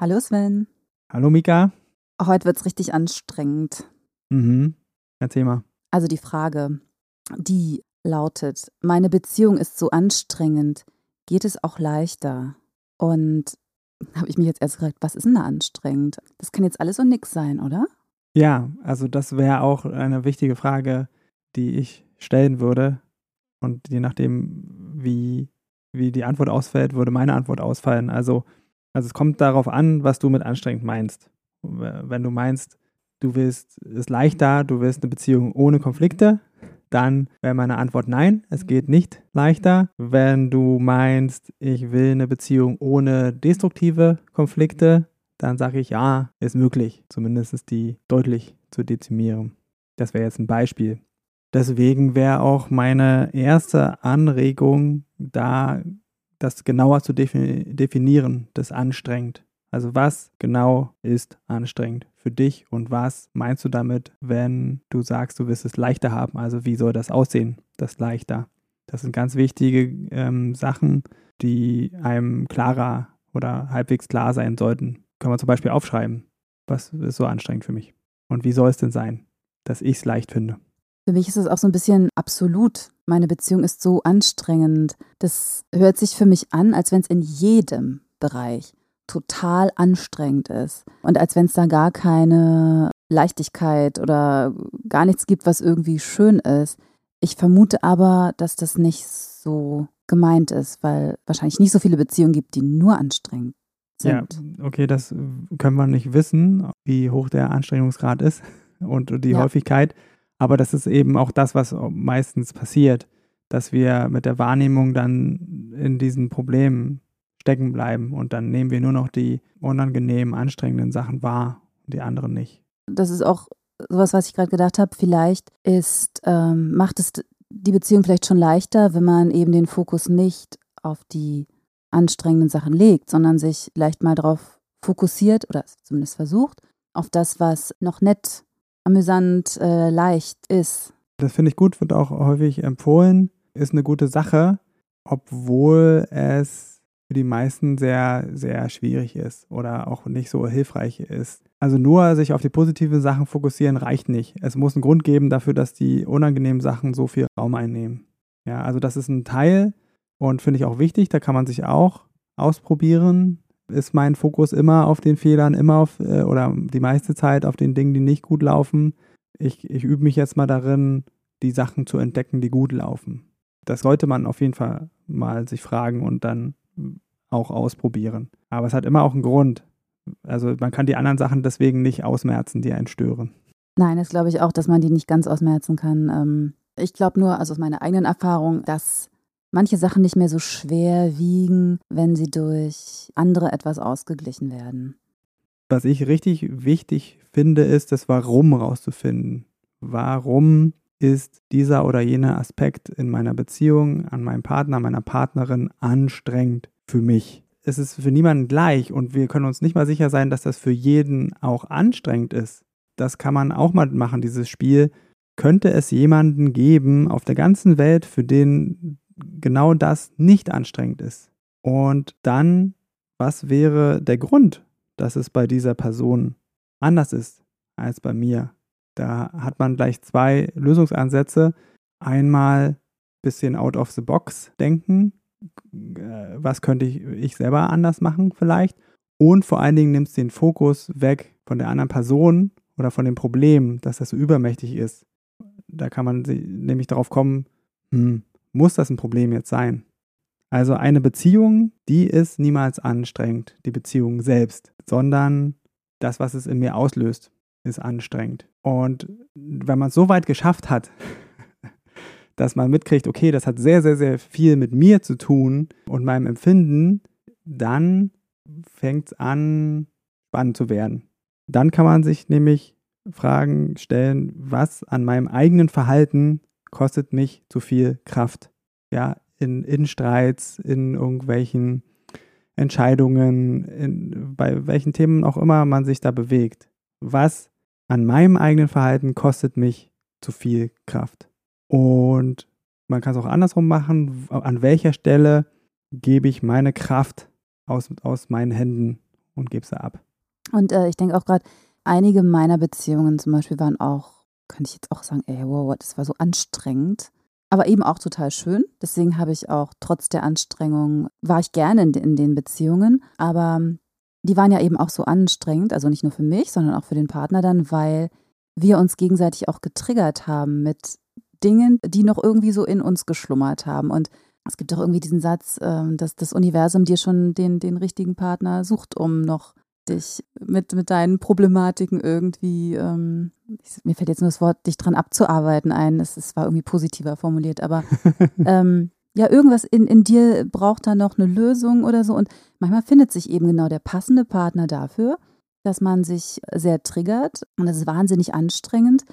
Hallo Sven. Hallo Mika. Heute wird es richtig anstrengend. Mhm. Erzähl mal. Also die Frage, die lautet, meine Beziehung ist so anstrengend, geht es auch leichter? Und habe ich mich jetzt erst gefragt, was ist denn da anstrengend? Das kann jetzt alles und nix sein, oder? Ja, also das wäre auch eine wichtige Frage, die ich stellen würde. Und je nachdem, wie, wie die Antwort ausfällt, würde meine Antwort ausfallen. Also also es kommt darauf an, was du mit anstrengend meinst. Wenn du meinst, du willst es leichter, du willst eine Beziehung ohne Konflikte, dann wäre meine Antwort nein, es geht nicht leichter. Wenn du meinst, ich will eine Beziehung ohne destruktive Konflikte, dann sage ich ja, ist möglich. Zumindest die deutlich zu dezimieren. Das wäre jetzt ein Beispiel. Deswegen wäre auch meine erste Anregung, da das genauer zu definieren, das anstrengend. Also was genau ist anstrengend für dich und was meinst du damit, wenn du sagst, du wirst es leichter haben? Also wie soll das aussehen, das leichter? Das sind ganz wichtige ähm, Sachen, die einem klarer oder halbwegs klar sein sollten. Können wir zum Beispiel aufschreiben, was ist so anstrengend für mich? Und wie soll es denn sein, dass ich es leicht finde? Für mich ist es auch so ein bisschen absolut meine Beziehung ist so anstrengend. Das hört sich für mich an, als wenn es in jedem Bereich total anstrengend ist. Und als wenn es da gar keine Leichtigkeit oder gar nichts gibt, was irgendwie schön ist. Ich vermute aber, dass das nicht so gemeint ist, weil wahrscheinlich nicht so viele Beziehungen gibt, die nur anstrengend sind. Ja, okay, das können wir nicht wissen, wie hoch der Anstrengungsgrad ist und die ja. Häufigkeit. Aber das ist eben auch das, was meistens passiert, dass wir mit der Wahrnehmung dann in diesen Problemen stecken bleiben und dann nehmen wir nur noch die unangenehmen, anstrengenden Sachen wahr und die anderen nicht. Das ist auch sowas, was ich gerade gedacht habe. Vielleicht ist, ähm, macht es die Beziehung vielleicht schon leichter, wenn man eben den Fokus nicht auf die anstrengenden Sachen legt, sondern sich vielleicht mal darauf fokussiert oder zumindest versucht, auf das, was noch nett amüsant, äh, leicht ist. Das finde ich gut, wird auch häufig empfohlen, ist eine gute Sache, obwohl es für die meisten sehr, sehr schwierig ist oder auch nicht so hilfreich ist. Also nur sich auf die positiven Sachen fokussieren reicht nicht. Es muss einen Grund geben dafür, dass die unangenehmen Sachen so viel Raum einnehmen. Ja, also das ist ein Teil und finde ich auch wichtig, da kann man sich auch ausprobieren, ist mein Fokus immer auf den Fehlern, immer auf, äh, oder die meiste Zeit auf den Dingen, die nicht gut laufen. Ich, ich übe mich jetzt mal darin, die Sachen zu entdecken, die gut laufen. Das sollte man auf jeden Fall mal sich fragen und dann auch ausprobieren. Aber es hat immer auch einen Grund. Also man kann die anderen Sachen deswegen nicht ausmerzen, die einen stören. Nein, das glaube ich auch, dass man die nicht ganz ausmerzen kann. Ähm, ich glaube nur, also aus meiner eigenen Erfahrung, dass manche Sachen nicht mehr so schwer wiegen, wenn sie durch andere etwas ausgeglichen werden. Was ich richtig wichtig finde, ist das Warum rauszufinden. Warum ist dieser oder jener Aspekt in meiner Beziehung, an meinem Partner, meiner Partnerin anstrengend für mich? Es ist für niemanden gleich und wir können uns nicht mal sicher sein, dass das für jeden auch anstrengend ist. Das kann man auch mal machen, dieses Spiel. Könnte es jemanden geben auf der ganzen Welt, für den genau das nicht anstrengend ist. Und dann, was wäre der Grund, dass es bei dieser Person anders ist als bei mir? Da hat man gleich zwei Lösungsansätze. Einmal bisschen out of the box denken. Äh, was könnte ich, ich selber anders machen vielleicht? Und vor allen Dingen nimmst du den Fokus weg von der anderen Person oder von dem Problem, dass das so übermächtig ist. Da kann man nämlich darauf kommen, hm, muss das ein Problem jetzt sein? Also eine Beziehung, die ist niemals anstrengend, die Beziehung selbst, sondern das, was es in mir auslöst, ist anstrengend. Und wenn man es so weit geschafft hat, dass man mitkriegt, okay, das hat sehr, sehr, sehr viel mit mir zu tun und meinem Empfinden, dann fängt es an, spannend zu werden. Dann kann man sich nämlich Fragen stellen, was an meinem eigenen Verhalten kostet mich zu viel Kraft. Ja, in, in Streits, in irgendwelchen Entscheidungen, in, bei welchen Themen auch immer man sich da bewegt. Was an meinem eigenen Verhalten kostet mich zu viel Kraft. Und man kann es auch andersrum machen. An welcher Stelle gebe ich meine Kraft aus, aus meinen Händen und gebe sie ab? Und äh, ich denke auch gerade, einige meiner Beziehungen zum Beispiel waren auch, könnte ich jetzt auch sagen, ey, wow, das war so anstrengend. Aber eben auch total schön. Deswegen habe ich auch trotz der Anstrengung, war ich gerne in, in den Beziehungen. Aber die waren ja eben auch so anstrengend, also nicht nur für mich, sondern auch für den Partner dann, weil wir uns gegenseitig auch getriggert haben mit Dingen, die noch irgendwie so in uns geschlummert haben. Und es gibt auch irgendwie diesen Satz, ähm, dass das Universum dir schon den, den richtigen Partner sucht, um noch dich mit, mit deinen Problematiken irgendwie, ähm, ich, mir fällt jetzt nur das Wort, dich dran abzuarbeiten ein. Es, es war irgendwie positiver formuliert, aber ähm, ja, irgendwas in, in dir braucht da noch eine Lösung oder so. Und manchmal findet sich eben genau der passende Partner dafür, dass man sich sehr triggert. Und das ist wahnsinnig anstrengend.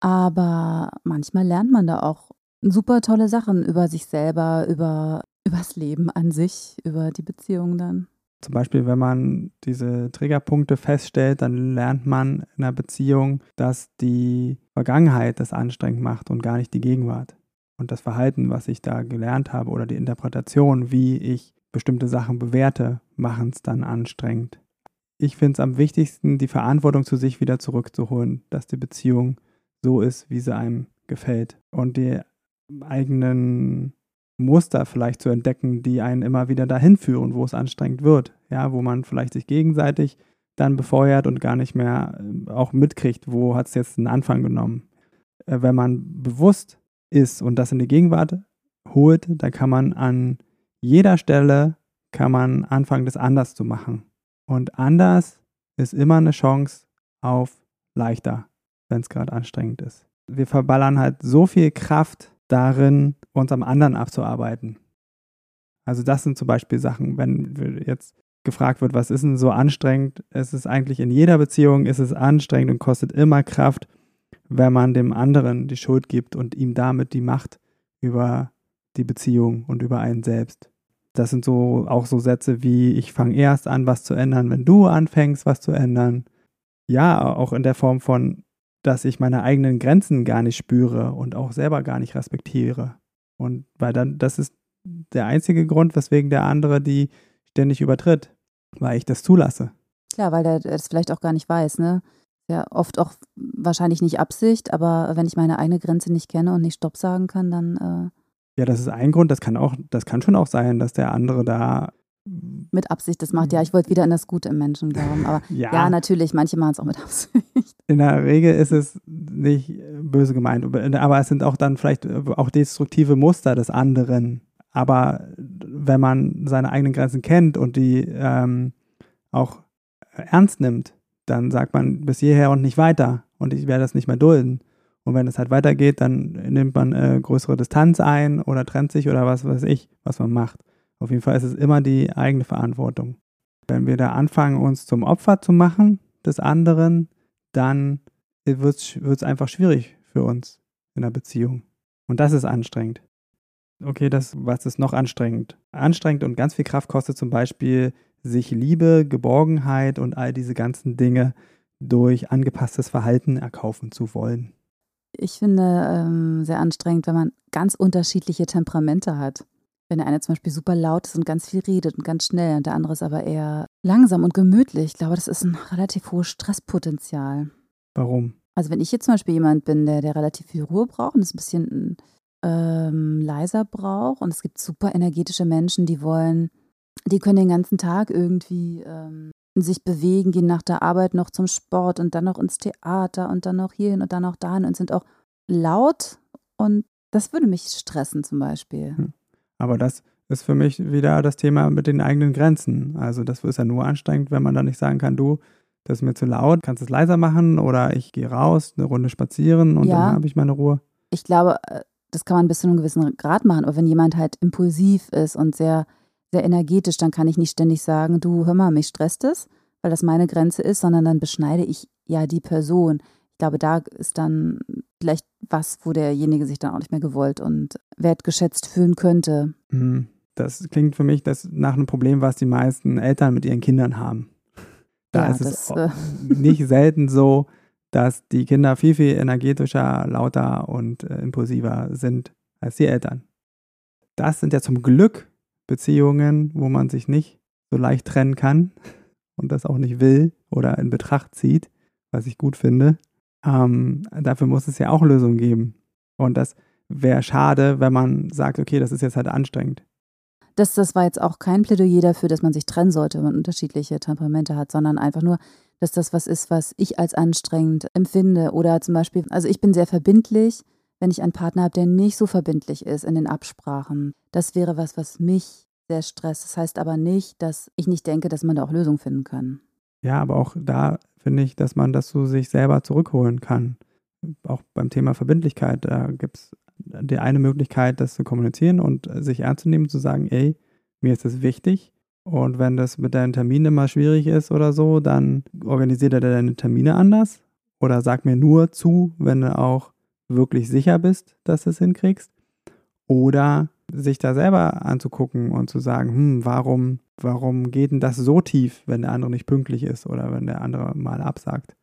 Aber manchmal lernt man da auch super tolle Sachen über sich selber, über übers Leben an sich, über die Beziehung dann. Zum Beispiel, wenn man diese Triggerpunkte feststellt, dann lernt man in einer Beziehung, dass die Vergangenheit das anstrengend macht und gar nicht die Gegenwart. Und das Verhalten, was ich da gelernt habe oder die Interpretation, wie ich bestimmte Sachen bewerte, machen es dann anstrengend. Ich finde es am wichtigsten, die Verantwortung zu sich wieder zurückzuholen, dass die Beziehung so ist, wie sie einem gefällt. Und die eigenen Muster vielleicht zu entdecken, die einen immer wieder dahin führen, wo es anstrengend wird. Ja, wo man vielleicht sich gegenseitig dann befeuert und gar nicht mehr äh, auch mitkriegt, wo hat es jetzt einen Anfang genommen. Äh, wenn man bewusst ist und das in die Gegenwart holt, dann kann man an jeder Stelle kann man anfangen, das anders zu machen. Und anders ist immer eine Chance auf leichter, wenn es gerade anstrengend ist. Wir verballern halt so viel Kraft darin, uns am anderen abzuarbeiten. Also das sind zum Beispiel Sachen, wenn jetzt gefragt wird, was ist denn so anstrengend? Es ist eigentlich in jeder Beziehung ist es anstrengend und kostet immer Kraft, wenn man dem anderen die Schuld gibt und ihm damit die Macht über die Beziehung und über einen selbst. Das sind so auch so Sätze wie ich fange erst an, was zu ändern, wenn du anfängst, was zu ändern. Ja, auch in der Form von dass ich meine eigenen Grenzen gar nicht spüre und auch selber gar nicht respektiere. Und weil dann, das ist der einzige Grund, weswegen der andere die ständig übertritt, weil ich das zulasse. Klar, weil der das vielleicht auch gar nicht weiß, ne? Ja, oft auch wahrscheinlich nicht Absicht, aber wenn ich meine eigene Grenze nicht kenne und nicht Stopp sagen kann, dann. Äh ja, das ist ein Grund. Das kann auch, das kann schon auch sein, dass der andere da mit Absicht das macht. Ja, ich wollte wieder an das Gute im Menschen glauben. Aber ja, ja natürlich, manche machen es auch mit Absicht. In der Regel ist es nicht böse gemeint, aber es sind auch dann vielleicht auch destruktive Muster des anderen. Aber wenn man seine eigenen Grenzen kennt und die ähm, auch ernst nimmt, dann sagt man bis hierher und nicht weiter. Und ich werde das nicht mehr dulden. Und wenn es halt weitergeht, dann nimmt man äh, größere Distanz ein oder trennt sich oder was weiß ich, was man macht. Auf jeden Fall ist es immer die eigene Verantwortung. Wenn wir da anfangen, uns zum Opfer zu machen des anderen, dann wird es einfach schwierig für uns in der Beziehung. Und das ist anstrengend. Okay, das, was ist noch anstrengend? Anstrengend und ganz viel Kraft kostet zum Beispiel, sich Liebe, Geborgenheit und all diese ganzen Dinge durch angepasstes Verhalten erkaufen zu wollen. Ich finde ähm, sehr anstrengend, wenn man ganz unterschiedliche Temperamente hat. Wenn der eine zum Beispiel super laut ist und ganz viel redet und ganz schnell und der andere ist aber eher langsam und gemütlich, ich glaube, das ist ein relativ hohes Stresspotenzial. Warum? Also wenn ich jetzt zum Beispiel jemand bin, der, der relativ viel Ruhe braucht und es ein bisschen ähm, leiser braucht und es gibt super energetische Menschen, die wollen, die können den ganzen Tag irgendwie ähm, sich bewegen, gehen nach der Arbeit noch zum Sport und dann noch ins Theater und dann noch hierhin und dann noch dahin und sind auch laut und das würde mich stressen zum Beispiel. Hm. Aber das ist für mich wieder das Thema mit den eigenen Grenzen. Also das ist ja nur anstrengend, wenn man dann nicht sagen kann, du, das ist mir zu laut, kannst du es leiser machen oder ich gehe raus, eine Runde spazieren und ja, dann habe ich meine Ruhe. Ich glaube, äh, das kann man bis zu einem gewissen Grad machen, aber wenn jemand halt impulsiv ist und sehr, sehr energetisch, dann kann ich nicht ständig sagen, du, hör mal, mich stresst es, weil das meine Grenze ist, sondern dann beschneide ich ja die Person. Ich glaube, da ist dann vielleicht was, wo derjenige sich dann auch nicht mehr gewollt und wertgeschätzt fühlen könnte. Mhm. Das klingt für mich das nach einem Problem, was die meisten Eltern mit ihren Kindern haben. Da ja, ist es das, äh nicht selten so, dass die Kinder viel, viel energetischer, lauter und äh, impulsiver sind als die Eltern. Das sind ja zum Glück Beziehungen, wo man sich nicht so leicht trennen kann und das auch nicht will oder in Betracht zieht, was ich gut finde. Ähm, dafür muss es ja auch Lösungen geben. Und das wäre schade, wenn man sagt, okay, das ist jetzt halt anstrengend. Das, das war jetzt auch kein Plädoyer dafür, dass man sich trennen sollte, wenn man unterschiedliche Temperamente hat, sondern einfach nur, dass das was ist, was ich als anstrengend empfinde. Oder zum Beispiel, also ich bin sehr verbindlich, wenn ich einen Partner habe, der nicht so verbindlich ist in den Absprachen. Das wäre was, was mich sehr stresst. Das heißt aber nicht, dass ich nicht denke, dass man da auch Lösungen finden kann. Ja, aber auch da finde ich, dass man das zu sich selber zurückholen kann. Auch beim Thema Verbindlichkeit, da gibt es die eine Möglichkeit, das zu kommunizieren und sich ernst zu nehmen, zu sagen, ey, mir ist das wichtig. Und wenn das mit deinen Terminen immer schwierig ist oder so, dann organisiert er deine Termine anders. Oder sag mir nur zu, wenn du auch wirklich sicher bist, dass du es hinkriegst. Oder sich da selber anzugucken und zu sagen, hm, warum, warum geht denn das so tief, wenn der andere nicht pünktlich ist oder wenn der andere mal absagt?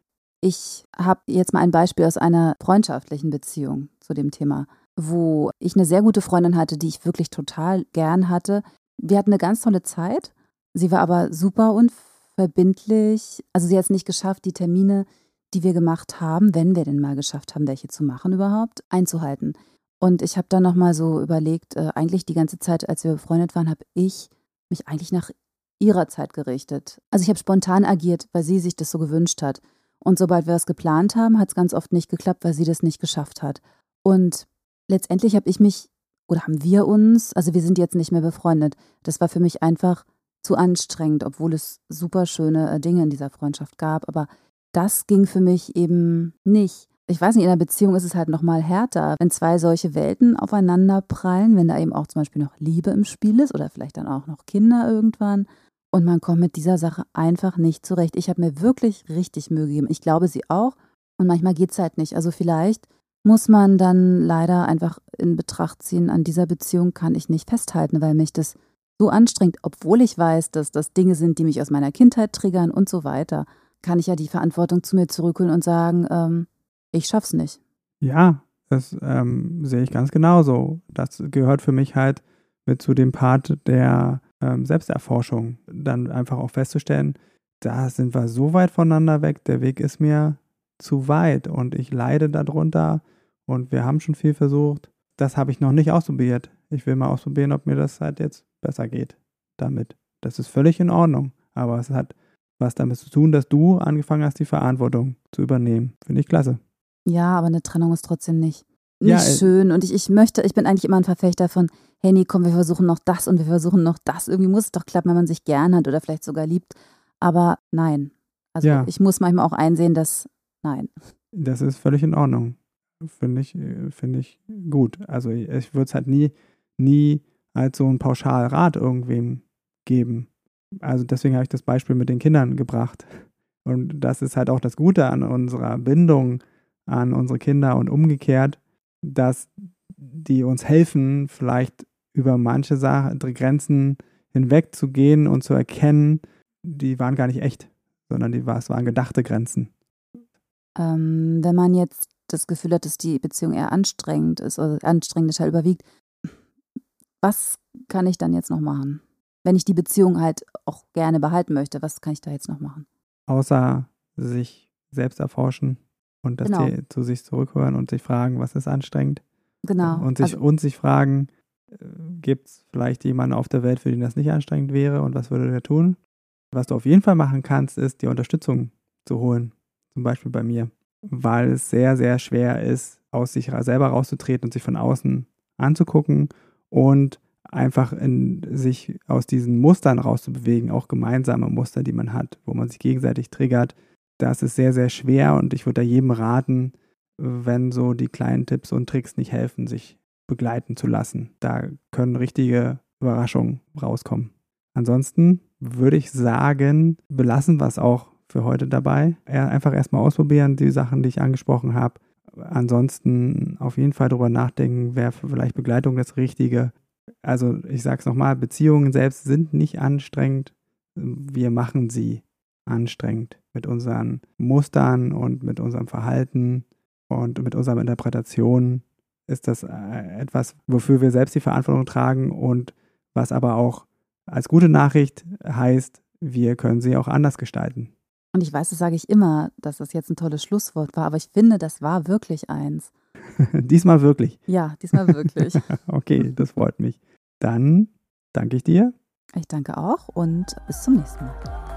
Ich habe jetzt mal ein Beispiel aus einer freundschaftlichen Beziehung zu dem Thema, wo ich eine sehr gute Freundin hatte, die ich wirklich total gern hatte. Wir hatten eine ganz tolle Zeit. Sie war aber super unverbindlich. Also sie hat es nicht geschafft, die Termine, die wir gemacht haben, wenn wir denn mal geschafft haben, welche zu machen überhaupt, einzuhalten. Und ich habe dann nochmal so überlegt, äh, eigentlich die ganze Zeit, als wir befreundet waren, habe ich mich eigentlich nach ihrer Zeit gerichtet. Also ich habe spontan agiert, weil sie sich das so gewünscht hat. Und sobald wir es geplant haben, hat es ganz oft nicht geklappt, weil sie das nicht geschafft hat. Und letztendlich habe ich mich oder haben wir uns, also wir sind jetzt nicht mehr befreundet. Das war für mich einfach zu anstrengend, obwohl es super schöne äh, Dinge in dieser Freundschaft gab. Aber das ging für mich eben nicht ich weiß nicht, in einer Beziehung ist es halt nochmal härter, wenn zwei solche Welten aufeinander prallen, wenn da eben auch zum Beispiel noch Liebe im Spiel ist oder vielleicht dann auch noch Kinder irgendwann. Und man kommt mit dieser Sache einfach nicht zurecht. Ich habe mir wirklich richtig Mühe gegeben. Ich glaube, sie auch. Und manchmal geht es halt nicht. Also vielleicht muss man dann leider einfach in Betracht ziehen, an dieser Beziehung kann ich nicht festhalten, weil mich das so anstrengt, obwohl ich weiß, dass das Dinge sind, die mich aus meiner Kindheit triggern und so weiter, kann ich ja die Verantwortung zu mir zurückholen und sagen, ähm, ich schaff's nicht. Ja, das ähm, sehe ich ganz genauso. Das gehört für mich halt mit zu dem Part der ähm, Selbsterforschung. Dann einfach auch festzustellen, da sind wir so weit voneinander weg, der Weg ist mir zu weit und ich leide darunter und wir haben schon viel versucht. Das habe ich noch nicht ausprobiert. Ich will mal ausprobieren, ob mir das halt jetzt besser geht damit. Das ist völlig in Ordnung, aber es hat was damit zu tun, dass du angefangen hast, die Verantwortung zu übernehmen. Finde ich klasse. Ja, aber eine Trennung ist trotzdem nicht, nicht ja, äh, schön. Und ich, ich möchte, ich bin eigentlich immer ein Verfechter von, hey, nee, komm, wir versuchen noch das und wir versuchen noch das. Irgendwie muss es doch klappen, wenn man sich gern hat oder vielleicht sogar liebt. Aber nein. Also ja. ich muss manchmal auch einsehen, dass nein. Das ist völlig in Ordnung. Finde ich, äh, finde ich gut. Also ich würde es halt nie, nie als so ein Pauschalrat irgendwem geben. Also deswegen habe ich das Beispiel mit den Kindern gebracht. Und das ist halt auch das Gute an unserer Bindung an unsere Kinder und umgekehrt, dass die uns helfen, vielleicht über manche Sachen, Grenzen hinwegzugehen und zu erkennen, die waren gar nicht echt, sondern die es waren gedachte Grenzen. Ähm, wenn man jetzt das Gefühl hat, dass die Beziehung eher anstrengend ist oder anstrengende Teil überwiegt, was kann ich dann jetzt noch machen? Wenn ich die Beziehung halt auch gerne behalten möchte, was kann ich da jetzt noch machen? Außer sich selbst erforschen, und dass genau. die zu sich zurückhören und sich fragen, was ist anstrengend. Genau. Und sich, also, und sich fragen, äh, gibt es vielleicht jemanden auf der Welt, für den das nicht anstrengend wäre und was würde der tun? Was du auf jeden Fall machen kannst, ist, die Unterstützung zu holen. Zum Beispiel bei mir. Weil es sehr, sehr schwer ist, aus sich selber rauszutreten und sich von außen anzugucken und einfach in sich aus diesen Mustern rauszubewegen, auch gemeinsame Muster, die man hat, wo man sich gegenseitig triggert, das ist sehr, sehr schwer und ich würde da jedem raten, wenn so die kleinen Tipps und Tricks nicht helfen, sich begleiten zu lassen. Da können richtige Überraschungen rauskommen. Ansonsten würde ich sagen, belassen wir es auch für heute dabei. Einfach erstmal ausprobieren, die Sachen, die ich angesprochen habe. Ansonsten auf jeden Fall darüber nachdenken, wäre vielleicht Begleitung das Richtige. Also ich sage es nochmal, Beziehungen selbst sind nicht anstrengend. Wir machen sie anstrengend mit unseren Mustern und mit unserem Verhalten und mit unserer Interpretation ist das äh, etwas, wofür wir selbst die Verantwortung tragen und was aber auch als gute Nachricht heißt, wir können sie auch anders gestalten. Und ich weiß, das sage ich immer, dass das jetzt ein tolles Schlusswort war, aber ich finde, das war wirklich eins. diesmal wirklich. Ja, diesmal wirklich. okay, das freut mich. Dann danke ich dir. Ich danke auch und bis zum nächsten Mal.